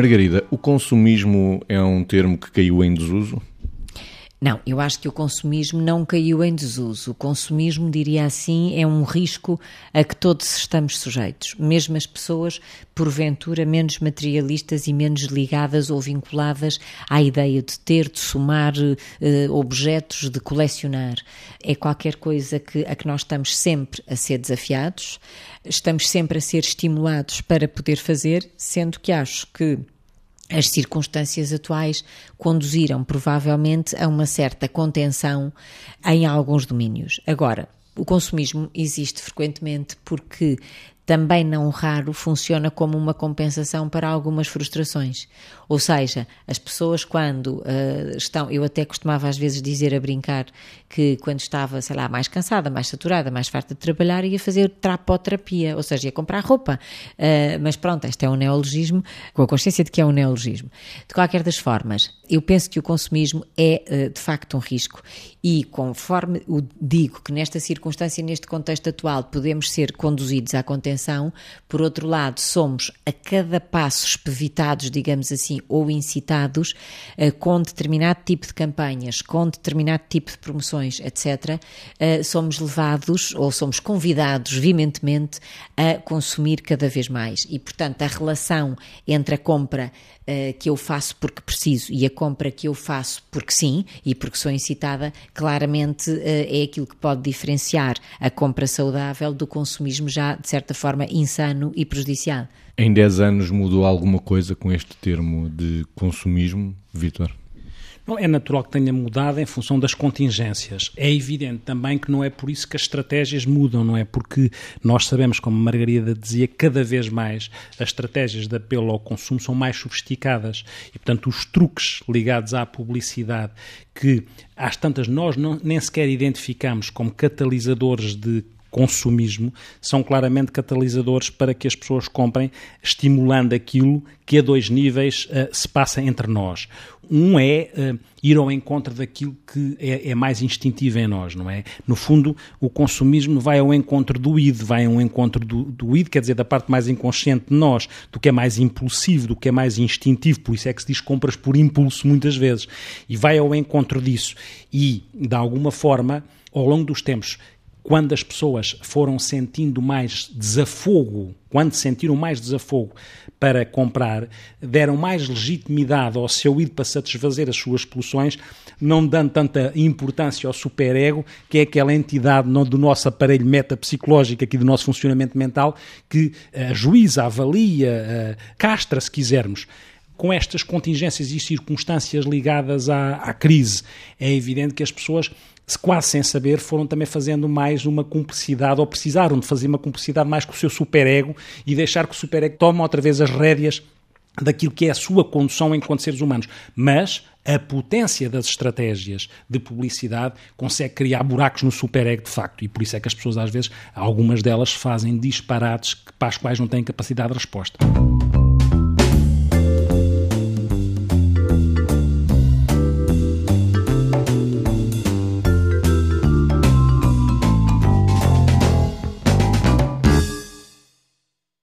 Margarida, o consumismo é um termo que caiu em desuso? Não, eu acho que o consumismo não caiu em desuso. O consumismo, diria assim, é um risco a que todos estamos sujeitos, mesmo as pessoas, porventura, menos materialistas e menos ligadas ou vinculadas à ideia de ter, de somar eh, objetos, de colecionar. É qualquer coisa que, a que nós estamos sempre a ser desafiados, estamos sempre a ser estimulados para poder fazer, sendo que acho que as circunstâncias atuais conduziram provavelmente a uma certa contenção em alguns domínios. Agora, o consumismo existe frequentemente porque também não raro funciona como uma compensação para algumas frustrações. Ou seja, as pessoas quando uh, estão, eu até costumava às vezes dizer a brincar que quando estava, sei lá, mais cansada, mais saturada, mais farta de trabalhar, ia fazer trapoterapia, ou seja, ia comprar roupa. Uh, mas pronto, este é um neologismo, com a consciência de que é um neologismo. De qualquer das formas, eu penso que o consumismo é uh, de facto um risco e conforme digo que nesta circunstância, neste contexto atual, podemos ser conduzidos à contenção por outro lado, somos a cada passo espevitados, digamos assim, ou incitados uh, com determinado tipo de campanhas, com determinado tipo de promoções, etc., eh, somos levados ou somos convidados veementemente a consumir cada vez mais. E, portanto, a relação entre a compra uh, que eu faço porque preciso e a compra que eu faço porque sim e porque sou incitada, claramente é aquilo que pode diferenciar a compra saudável do consumismo já, de certa forma, insano e prejudicial. Em 10 anos mudou alguma coisa com este termo de consumismo, Vítor? É natural que tenha mudado em função das contingências. É evidente também que não é por isso que as estratégias mudam, não é? Porque nós sabemos, como Margarida dizia, cada vez mais as estratégias de apelo ao consumo são mais sofisticadas e, portanto, os truques ligados à publicidade que às tantas nós não, nem sequer identificamos como catalisadores de consumismo são claramente catalisadores para que as pessoas comprem, estimulando aquilo que a dois níveis uh, se passa entre nós. Um é uh, ir ao encontro daquilo que é, é, mais instintivo em nós, não é? No fundo, o consumismo vai ao encontro do id, vai ao encontro do, do id, quer dizer, da parte mais inconsciente de nós, do que é mais impulsivo, do que é mais instintivo, por isso é que se diz compras por impulso muitas vezes, e vai ao encontro disso. E, de alguma forma, ao longo dos tempos, quando as pessoas foram sentindo mais desafogo, quando sentiram mais desafogo para comprar, deram mais legitimidade ao seu ir para satisfazer as suas pulsões, não dando tanta importância ao superego, que é aquela entidade do nosso aparelho metapsicológico, aqui do nosso funcionamento mental, que ajuiza, avalia, castra, se quisermos com estas contingências e circunstâncias ligadas à, à, crise, é evidente que as pessoas quase sem saber, foram também fazendo mais uma cumplicidade, ou precisaram de fazer uma cumplicidade mais com o seu superego e deixar que o superego tome outra vez as rédeas daquilo que é a sua condução enquanto seres humanos. Mas a potência das estratégias de publicidade consegue criar buracos no superego de facto. E por isso é que as pessoas, às vezes, algumas delas fazem disparates para as quais não têm capacidade de resposta.